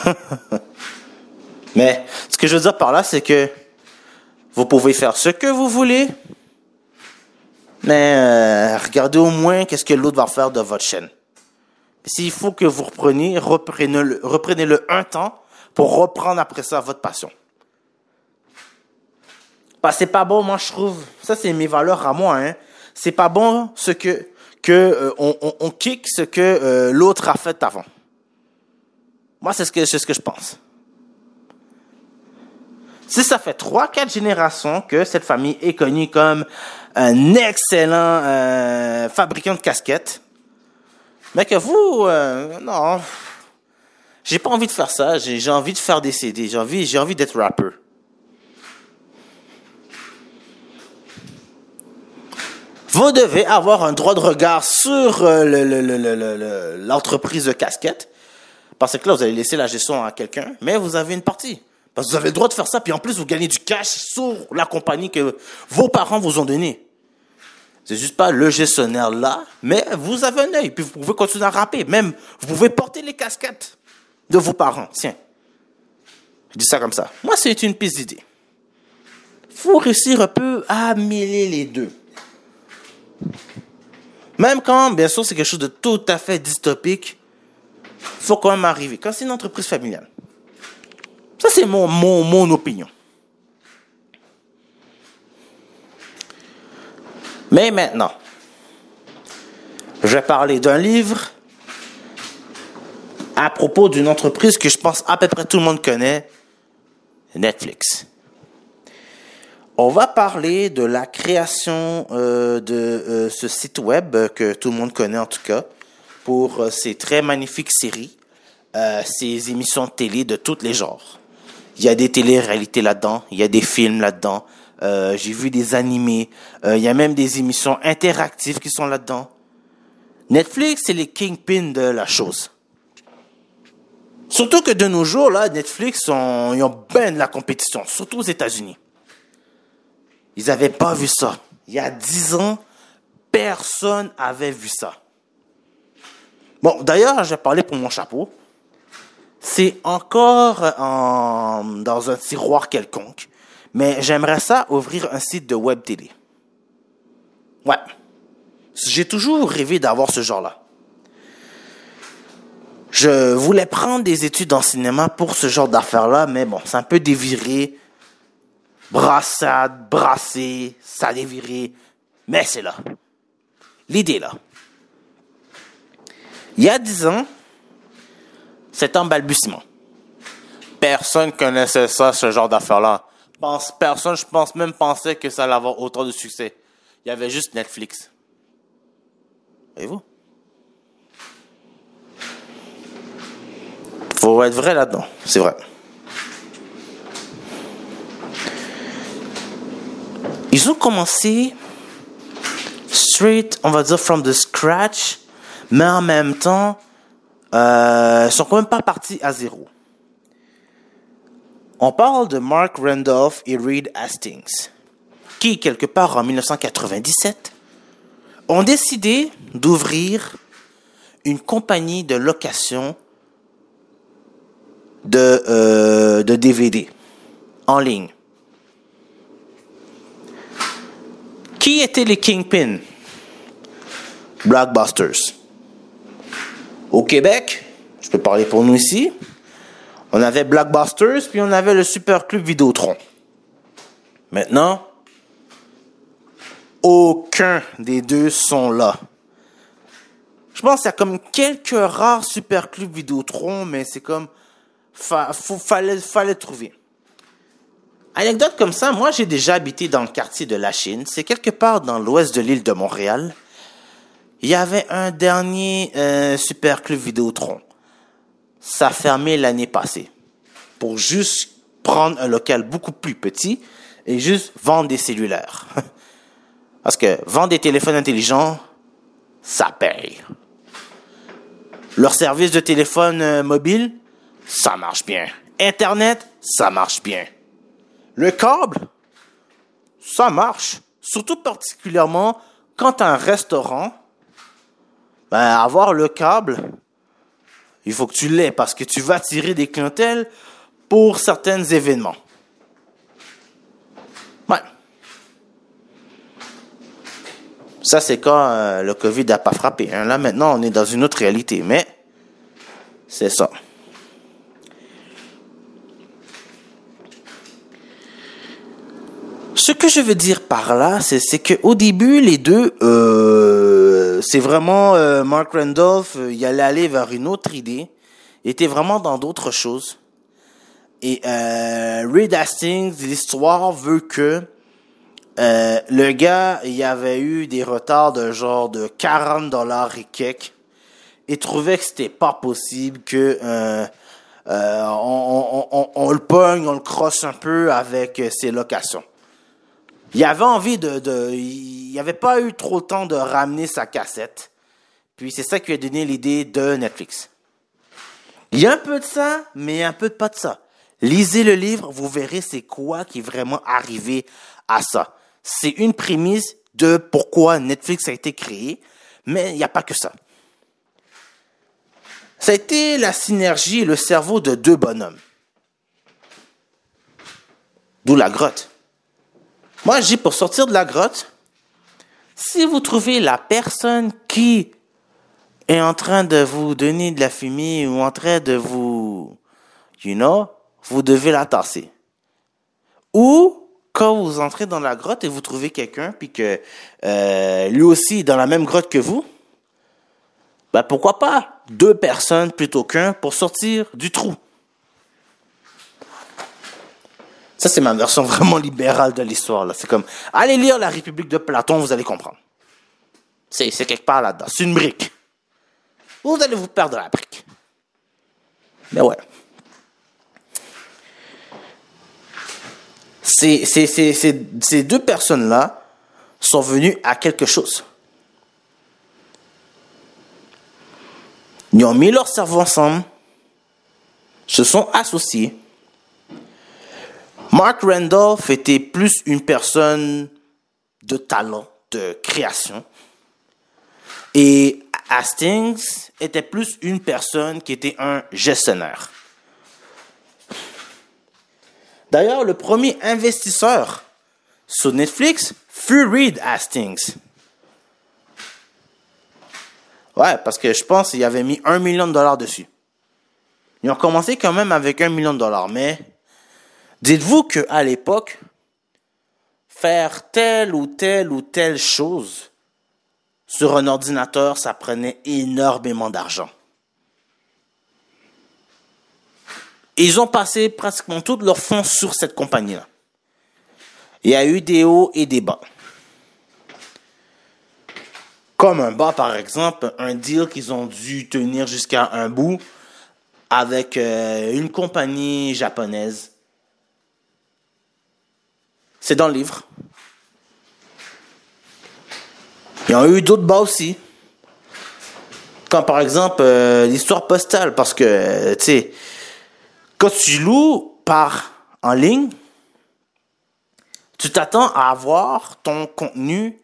Mais ce que je veux dire par là, c'est que vous pouvez faire ce que vous voulez, mais euh, regardez au moins qu'est-ce que l'autre va faire de votre chaîne. S'il faut que vous repreniez, reprenez-le reprenez-le un temps pour reprendre après ça votre passion. Bah, c'est pas bon, moi je trouve. Ça, c'est mes valeurs à moi. Hein. C'est pas bon ce que, euh, on kick ce que euh, l'autre a fait avant. Moi, c'est ce que, c'est ce que je pense. Si ça fait trois, quatre générations que cette famille est connue comme un excellent euh, fabricant de casquettes, mais que vous, euh, non, j'ai pas envie de faire ça. J'ai, envie de faire des CD. J'ai envie, j'ai envie d'être rappeur. Vous devez avoir un droit de regard sur euh, le- l'entreprise de casquettes. Parce que là, vous allez laisser la gestion à quelqu'un, mais vous avez une partie. Parce que vous avez le droit de faire ça, puis en plus, vous gagnez du cash sur la compagnie que vos parents vous ont donnée. C'est juste pas le gestionnaire là, mais vous avez un œil, puis vous pouvez continuer à rapper. Même, vous pouvez porter les casquettes de vos parents. Tiens. Je dis ça comme ça. Moi, c'est une piste d'idée. faut réussir un peu à mêler les deux. Même quand, bien sûr, c'est quelque chose de tout à fait dystopique, faut quand même arriver. Quand c'est une entreprise familiale. Ça, c'est mon, mon, mon opinion. Mais maintenant, je vais parler d'un livre à propos d'une entreprise que je pense à peu près tout le monde connaît, Netflix. On va parler de la création euh, de euh, ce site web que tout le monde connaît en tout cas pour euh, ces très magnifiques séries, euh, ces émissions télé de tous les genres. Il y a des télé-réalités là-dedans, il y a des films là-dedans, euh, j'ai vu des animés, il y a même des émissions interactives qui sont là-dedans. Netflix, c'est les kingpins de la chose. Surtout que de nos jours, là, Netflix, ont, ils ont ben de la compétition, surtout aux États-Unis. Ils n'avaient pas vu ça. Il y a dix ans, personne avait vu ça. Bon, d'ailleurs, j'ai parlé pour mon chapeau. C'est encore en, dans un tiroir quelconque, mais j'aimerais ça ouvrir un site de web télé. Ouais. J'ai toujours rêvé d'avoir ce genre-là. Je voulais prendre des études en cinéma pour ce genre d'affaires-là, mais bon, c'est un peu déviré. Brassade, brassé, ça déviré. Mais c'est là. L'idée là. Il y a dix ans, c'est en balbutiement. Personne connaissait ça, ce genre d'affaires-là. Pense, personne, je pense même pensait que ça allait avoir autant de succès. Il y avait juste Netflix. Voyez-vous? Faut être vrai là-dedans, c'est vrai. Ils ont commencé straight, on va dire from the scratch, mais en même temps, euh, ils sont quand même pas partis à zéro. On parle de Mark Randolph et Reed Hastings, qui, quelque part en 1997, ont décidé d'ouvrir une compagnie de location de, euh, de DVD en ligne. Qui étaient les Kingpins? Blockbusters. Au Québec, je peux parler pour nous ici, on avait Blockbusters, puis on avait le Super Club Vidéotron. Maintenant, aucun des deux sont là. Je pense qu'il y a comme quelques rares Super Club Vidéotron, mais c'est comme... Fa, faut, fallait trouver. Anecdote comme ça, moi j'ai déjà habité dans le quartier de la Chine. C'est quelque part dans l'ouest de l'île de Montréal. Il y avait un dernier euh, Super Club Vidéotron. Ça a fermé l'année passée. Pour juste prendre un local beaucoup plus petit et juste vendre des cellulaires. Parce que vendre des téléphones intelligents, ça paye. Leur service de téléphone euh, mobile, ça marche bien. Internet, ça marche bien. Le câble, ça marche. Surtout particulièrement quand un restaurant, ben, avoir le câble, il faut que tu l'aies parce que tu vas attirer des clientèles pour certains événements. Ouais. Ça, c'est quand euh, le COVID n'a pas frappé. hein. Là, maintenant, on est dans une autre réalité, mais c'est ça. Ce que je veux dire par là, c'est c'est que au début, les deux, euh, c'est vraiment euh, Mark Randolph, euh, il allait aller vers une autre idée, il était vraiment dans d'autres choses. Et euh, Reed Hastings, l'histoire veut que euh, le gars, il avait eu des retards de genre de 40 dollars et quelques, et trouvait que c'était pas possible que euh, on, on, on, on le pogne, on le crosse un peu avec ses locations. Il avait envie de, il avait pas eu trop le temps de ramener sa cassette. Puis c'est ça qui lui a donné l'idée de Netflix. Il y a un peu de ça, mais un peu pas de ça. Lisez le livre, vous verrez c'est quoi qui est vraiment arrivé à ça. C'est une prémisse de pourquoi Netflix a été créé, mais il n'y a pas que ça. Ça a été la synergie et le cerveau de deux bonhommes. D'où la grotte. Moi, j'ai pour sortir de la grotte, si vous trouvez la personne qui est en train de vous donner de la fumée ou en train de vous, you know, vous devez la tasser. Ou quand vous entrez dans la grotte et vous trouvez quelqu'un puis que euh, lui aussi est dans la même grotte que vous, Ben pourquoi pas deux personnes plutôt qu'un pour sortir du trou? Ça, c'est ma version vraiment libérale de l'histoire. là. C'est comme, allez lire La République de Platon, vous allez comprendre. C'est quelque part là-dedans. C'est une brique. Vous allez vous perdre la brique. Mais ouais. Ces, ces, ces, ces deux personnes-là sont venues à quelque chose. Ils ont mis leur cerveau ensemble, se sont associés. Mark Randolph était plus une personne de talent, de création. Et Hastings était plus une personne qui était un gestionnaire. D'ailleurs, le premier investisseur sur Netflix fut Reed Hastings. Ouais, parce que je pense qu'il avait mis un million de dollars dessus. Ils ont commencé quand même avec un million de dollars, mais dites-vous qu'à l'époque, faire telle ou telle ou telle chose sur un ordinateur, ça prenait énormément d'argent. Ils ont passé pratiquement tous leurs fonds sur cette compagnie-là. Il y a eu des hauts et des bas. Comme un bas, par exemple, un deal qu'ils ont dû tenir jusqu'à un bout avec euh, une compagnie japonaise. C'est dans le livre. Il y en a eu d'autres bas aussi. Comme par exemple euh, l'histoire postale, parce que, euh, tu sais, quand tu loues par en ligne, tu t'attends à avoir ton contenu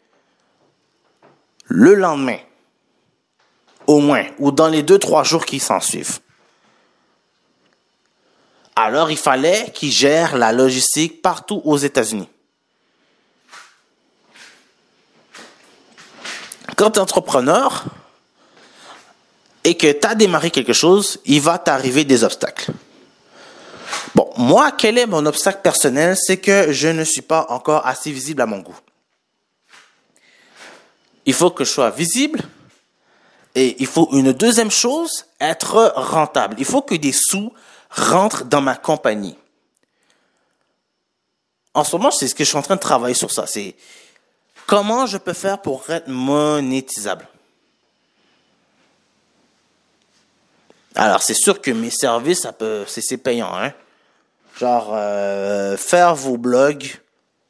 le lendemain, au moins, ou dans les deux, trois jours qui s'en suivent. Alors, il fallait qu'ils gèrent la logistique partout aux États-Unis. Quand tu es entrepreneur et que tu as démarré quelque chose, il va t'arriver des obstacles. Bon, moi, quel est mon obstacle personnel? C'est que je ne suis pas encore assez visible à mon goût. Il faut que je sois visible. Et il faut une deuxième chose, être rentable. Il faut que des sous rentrent dans ma compagnie. En ce moment, c'est ce que je suis en train de travailler sur ça. C'est comment je peux faire pour être monétisable. Alors, c'est sûr que mes services, ça peut, c'est, c'est payant, hein. Genre, euh, faire vos blogs,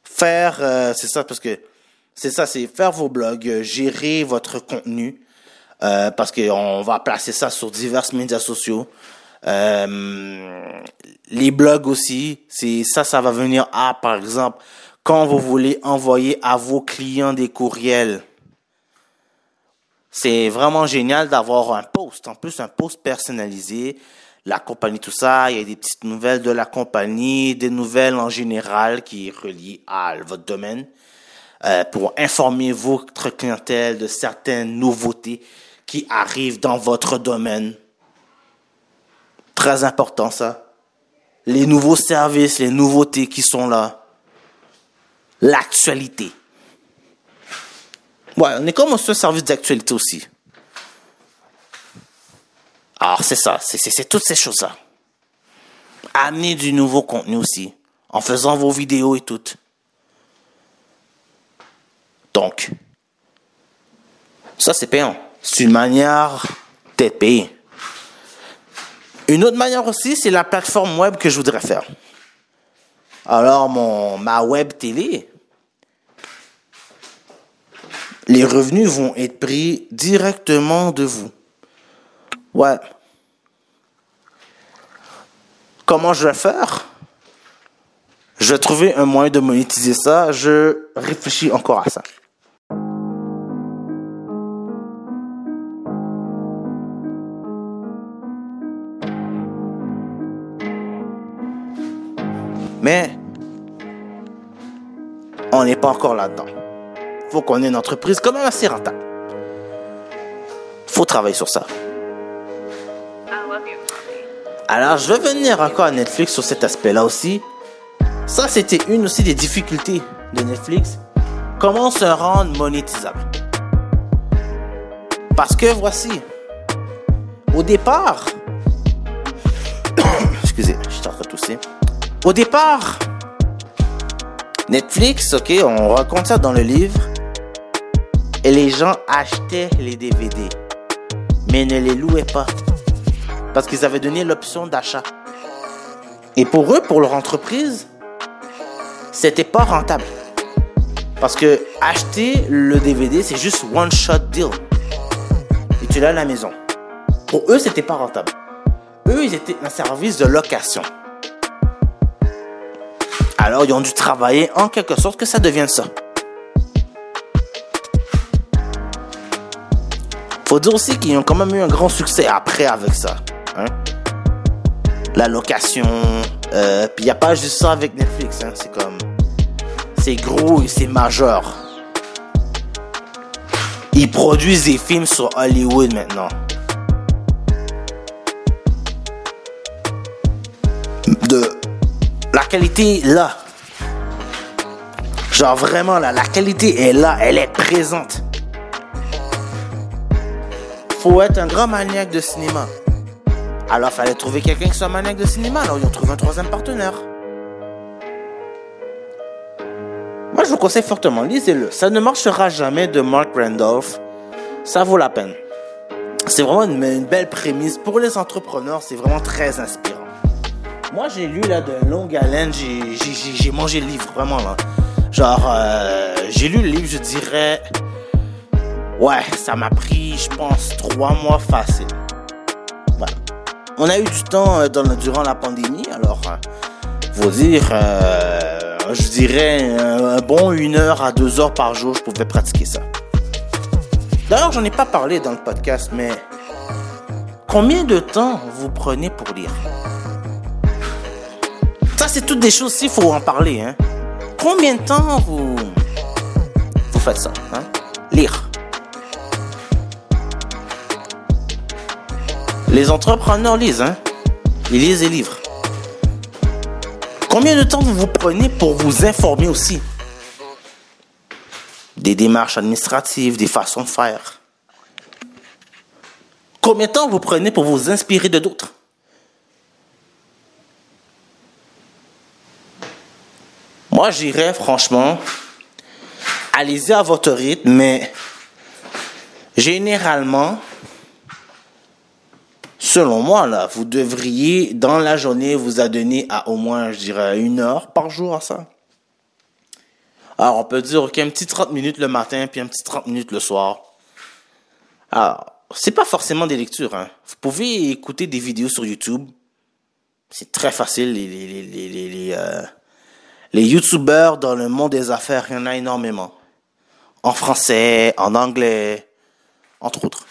faire, euh, c'est ça, parce que c'est ça, c'est faire vos blogs, euh, gérer votre contenu, euh, parce qu'on va placer ça sur divers médias sociaux. Euh, les blogs aussi, c'est ça, ça va venir à, par exemple, quand vous voulez envoyer à vos clients des courriels. C'est vraiment génial d'avoir un post, en plus un post personnalisé, la compagnie, tout ça, il y a des petites nouvelles de la compagnie, des nouvelles en général qui relient à votre domaine, euh, pour informer votre clientèle de certaines nouveautés qui arrivent dans votre domaine. Très important ça. Les nouveaux services, les nouveautés qui sont là. L'actualité. Ouais, on est comme un service d'actualité aussi. Alors c'est ça, c'est, toutes ces choses-là. Amener du nouveau contenu aussi, en faisant vos vidéos et tout. Donc, ça c'est payant. C'est une manière d'être payé. Une autre manière aussi, c'est la plateforme web que je voudrais faire. Alors, mon, ma web télé, les revenus vont être pris directement de vous. Ouais. Comment je vais faire? Je vais trouver un moyen de monétiser ça. Je réfléchis encore à ça. Mais on n'est pas encore là-dedans. Faut qu'on ait une entreprise quand même assez rentable. Faut travailler sur ça. Alors, je vais venir encore à Netflix sur cet aspect-là aussi. Ça, c'était une aussi des difficultés de Netflix. Comment se rendre monétisable? Parce que voici, Au départ, excusez, je suis en train de tousser. Au départ, Netflix, ok, on raconte ça dans le livre, et les gens achetaient les DVD, mais ne les louaient pas, parce qu'ils avaient donné l'option d'achat. Et pour eux, pour leur entreprise, c'était pas rentable. Parce que acheter le DVD, c'est juste one shot deal. Et tu l'as à la maison. Pour eux, c'était pas rentable. Eux, ils étaient un service de location. Alors, ils ont dû travailler en quelque sorte que ça devienne ça. Faut dire aussi qu'ils ont quand même eu un grand succès après avec ça. Hein? La location. Euh, Puis il n'y a pas juste ça avec Netflix. Hein? C'est comme. C'est gros et c'est majeur. Ils produisent des films sur Hollywood maintenant. La qualité est là. Genre vraiment là, la qualité est là, elle est présente. Faut être un grand maniaque de cinéma. Alors fallait trouver quelqu'un qui soit maniaque de cinéma, alors ils ont trouvé un troisième partenaire. Moi je vous conseille fortement, lisez-le. Ça ne marchera jamais de Mark Randolph. Ça vaut la peine. C'est vraiment une, une belle prémisse. Pour les entrepreneurs, c'est vraiment très inspirant. Moi, j'ai lu là de longue haleine, j'ai, mangé le livre, vraiment là. Genre, euh, j'ai lu le livre, je dirais. Ouais, ça m'a pris, je pense, trois mois facile. On a eu du temps euh, durant la pandémie, alors, euh, faut dire, euh, je dirais un bon une heure à deux heures par jour, je pouvais pratiquer ça. D'ailleurs, j'en ai pas parlé dans le podcast, mais combien de temps vous prenez pour lire? C'est toutes des choses, s'il faut en parler. Hein. Combien de temps vous, vous faites ça hein? Lire. Les entrepreneurs lisent. Hein? Ils lisent des livres. Combien de temps vous vous prenez pour vous informer aussi? Des démarches administratives, des façons de faire. Combien de temps vous prenez pour vous inspirer de d'autres? Moi, j'irais franchement, allez-y à votre rythme, mais généralement, selon moi, là, vous devriez, dans la journée, vous adonner à au moins, je dirais, une heure par jour à ça. Alors, on peut dire, OK, un petit 30 minutes le matin, puis un petit 30 minutes le soir. Alors, c'est pas forcément des lectures, hein. Vous pouvez écouter des vidéos sur YouTube. C'est très facile, les, les, les, les, euh, les youtubeurs dans le monde des affaires, il y en a énormément. En français, en anglais, entre autres.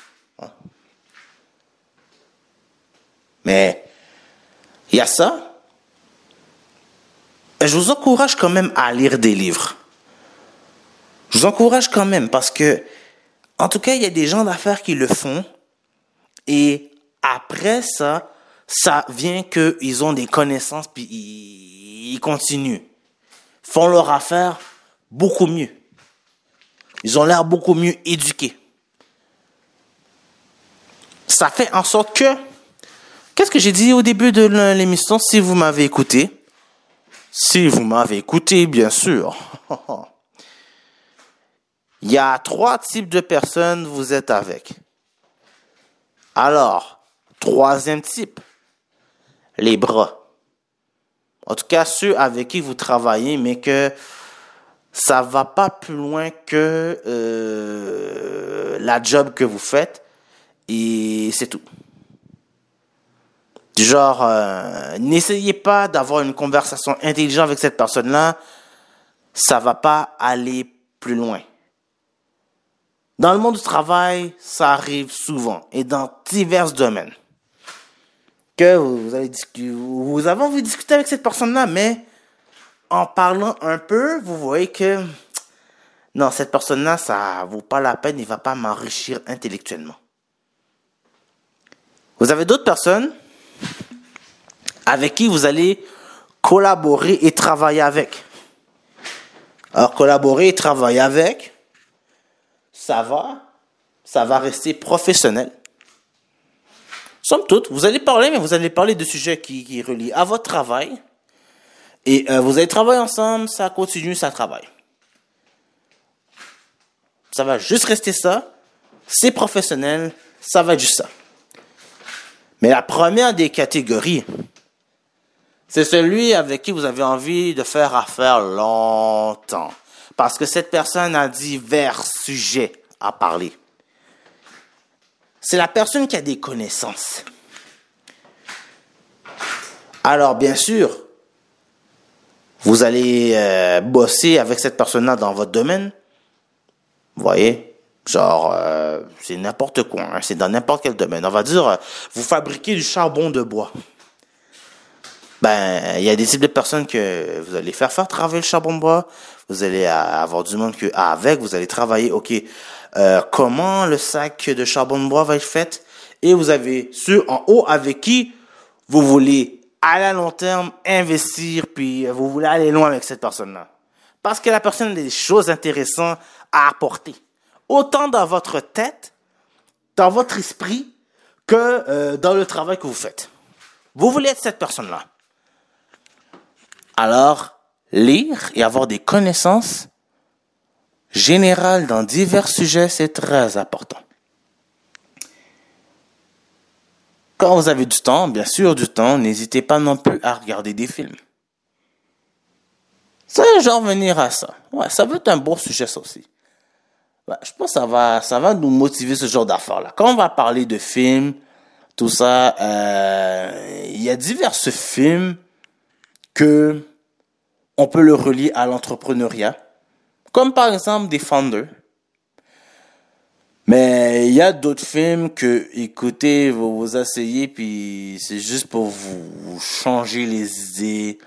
Mais il y a ça. Et je vous encourage quand même à lire des livres. Je vous encourage quand même parce que, en tout cas, il y a des gens d'affaires qui le font. Et après ça, ça vient qu'ils ont des connaissances puis ils continuent font leur affaire beaucoup mieux. Ils ont l'air beaucoup mieux éduqués. Ça fait en sorte que, qu'est-ce que j'ai dit au début de l'émission, si vous m'avez écouté? Si vous m'avez écouté, bien sûr. Il y a trois types de personnes vous êtes avec. Alors, troisième type, les bras. En tout cas, ceux avec qui vous travaillez, mais que ça va pas plus loin que euh, la job que vous faites et c'est tout. Genre, euh, n'essayez pas d'avoir une conversation intelligente avec cette personne-là, ça va pas aller plus loin. Dans le monde du travail, ça arrive souvent et dans divers domaines que vous avez vous avez envie discuter avec cette personne-là, mais en parlant un peu, vous voyez que non, cette personne-là, ça vaut pas la peine, il va pas m'enrichir intellectuellement. Vous avez d'autres personnes avec qui vous allez collaborer et travailler avec? Alors collaborer et travailler avec, ça va, ça va rester professionnel Somme toute, vous allez parler, mais vous allez parler de sujets qui, qui relient à votre travail. Et euh, vous allez travailler ensemble, ça continue, ça travaille. Ça va juste rester ça. C'est professionnel, ça va être juste ça. Mais la première des catégories, c'est celui avec qui vous avez envie de faire affaire longtemps. Parce que cette personne a divers sujets à parler. C'est la personne qui a des connaissances. Alors, bien sûr, vous allez euh, bosser avec cette personne-là dans votre domaine. Vous voyez? Genre, euh, c'est n'importe quoi. Hein, c'est dans n'importe quel domaine. On va dire, euh, vous fabriquez du charbon de bois. Ben, il y a des types de personnes que vous allez faire faire travailler le charbon de bois. Vous allez avoir du monde que avec vous allez travailler. Ok, euh, comment le sac de charbon de bois va être fait? Et vous avez ceux en haut avec qui vous voulez à la long terme investir, puis vous voulez aller loin avec cette personne-là. Parce que la personne a des choses intéressantes à apporter. Autant dans votre tête, dans votre esprit, que euh, dans le travail que vous faites. Vous voulez être cette personne-là. Alors, lire et avoir des connaissances générales dans divers sujets, c'est très important. Quand vous avez du temps, bien sûr du temps, n'hésitez pas non plus à regarder des films. Ça, genre venir à ça. Ouais, ça va être un beau sujet ça aussi. je pense que ça va, ça va nous motiver ce genre d'affaires-là. Quand on va parler de films, tout ça, euh, il y a divers films que on peut le relier à l'entrepreneuriat, comme par exemple Defender. Mais il y a d'autres films que, écoutez, vous vous asseyez, puis c'est juste pour vous changer les idées,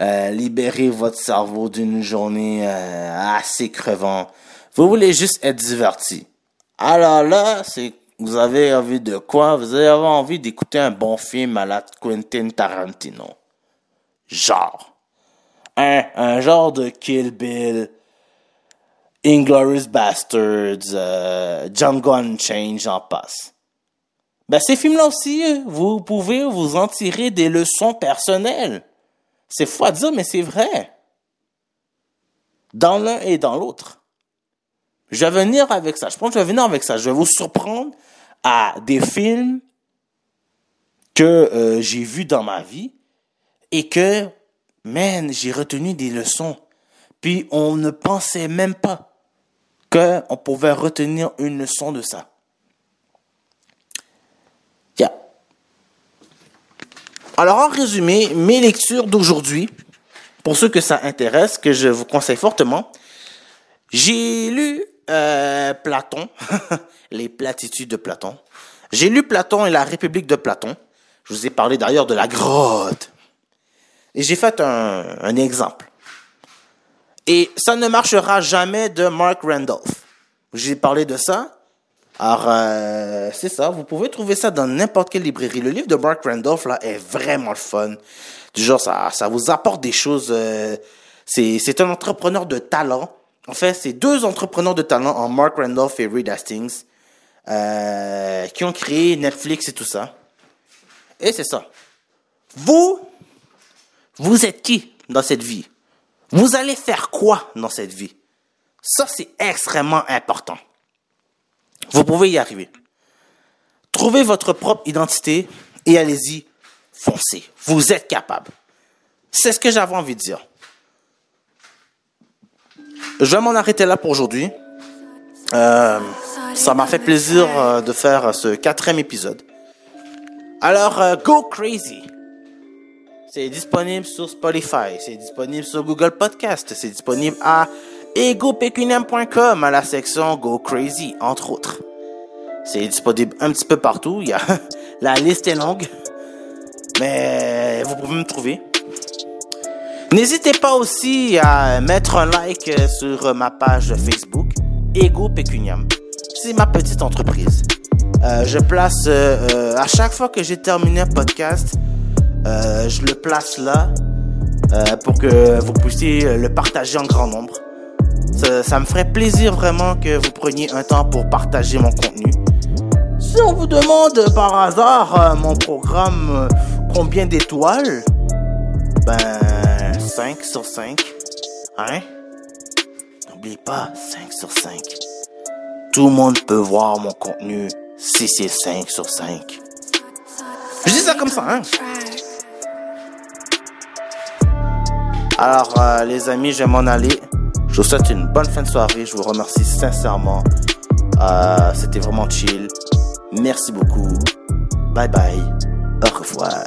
euh, libérer votre cerveau d'une journée euh, assez crevant. Vous voulez juste être diverti. Alors là, c'est vous avez envie de quoi? Vous avez envie d'écouter un bon film à la Quentin Tarantino. Genre. Un, un genre de Kill Bill, Inglorious Bastards, euh, Django Unchained, j'en passe. Ben, ces films-là aussi, vous pouvez vous en tirer des leçons personnelles. C'est fou à dire, mais c'est vrai. Dans l'un et dans l'autre. Je vais venir avec ça. Je pense que je vais venir avec ça. Je vais vous surprendre à des films que euh, j'ai vus dans ma vie et que, man, j'ai retenu des leçons. Puis on ne pensait même pas qu'on pouvait retenir une leçon de ça. Alors en résumé, mes lectures d'aujourd'hui, pour ceux que ça intéresse, que je vous conseille fortement, j'ai lu euh, Platon, les platitudes de Platon. J'ai lu Platon et la République de Platon. Je vous ai parlé d'ailleurs de la grotte. Et j'ai fait un exemple. Et ça ne marchera jamais de Mark Randolph. J'ai parlé de ça. Alors, euh, c'est ça. Vous pouvez trouver ça dans n'importe quelle librairie. Le livre de Mark Randolph, là, est vraiment le fun. Du genre, ça, ça vous apporte des choses. Euh, c'est, un entrepreneur de talent. En fait, c'est deux entrepreneurs de talent en Mark Randolph et Reed Hastings euh, qui ont créé Netflix et tout ça. Et c'est ça. Vous, vous êtes qui dans cette vie? Vous allez faire quoi dans cette vie? Ça, c'est extrêmement important. Vous pouvez y arriver. Trouvez votre propre identité et allez-y, foncez. Vous êtes capable. C'est ce que j'avais envie de dire. Je vais m'en arrêter là pour aujourd'hui. Euh, ça m'a fait plaisir euh, de faire ce quatrième épisode. Alors, euh, go crazy! C'est disponible sur Spotify, c'est disponible sur Google Podcast, c'est disponible à egopecunium.com à la section Go Crazy, entre autres. C'est disponible un petit peu partout. Il y a la liste est longue, mais vous pouvez me trouver. N'hésitez pas aussi à mettre un like sur ma page Facebook Ego Pecunium. C'est ma petite entreprise. Euh, je place euh, à chaque fois que j'ai terminé un podcast, euh, je le place là euh, pour que vous puissiez le partager en grand nombre. Ça, me ferait plaisir vraiment que vous preniez un temps pour partager mon contenu. Si on vous demande par hasard euh, mon programme combien d'étoiles, ben 5 sur 5. Hein? N'oublie pas, 5 sur 5. Tout le monde peut voir mon contenu si c'est 5 sur 5. Je dis ça comme ça, hein? Alors, euh, les amis, je vais m'en aller. Je vous souhaite une bonne fin de soirée. Je vous remercie sincèrement. Euh, C'était vraiment chill. Merci beaucoup. Bye bye. Au revoir.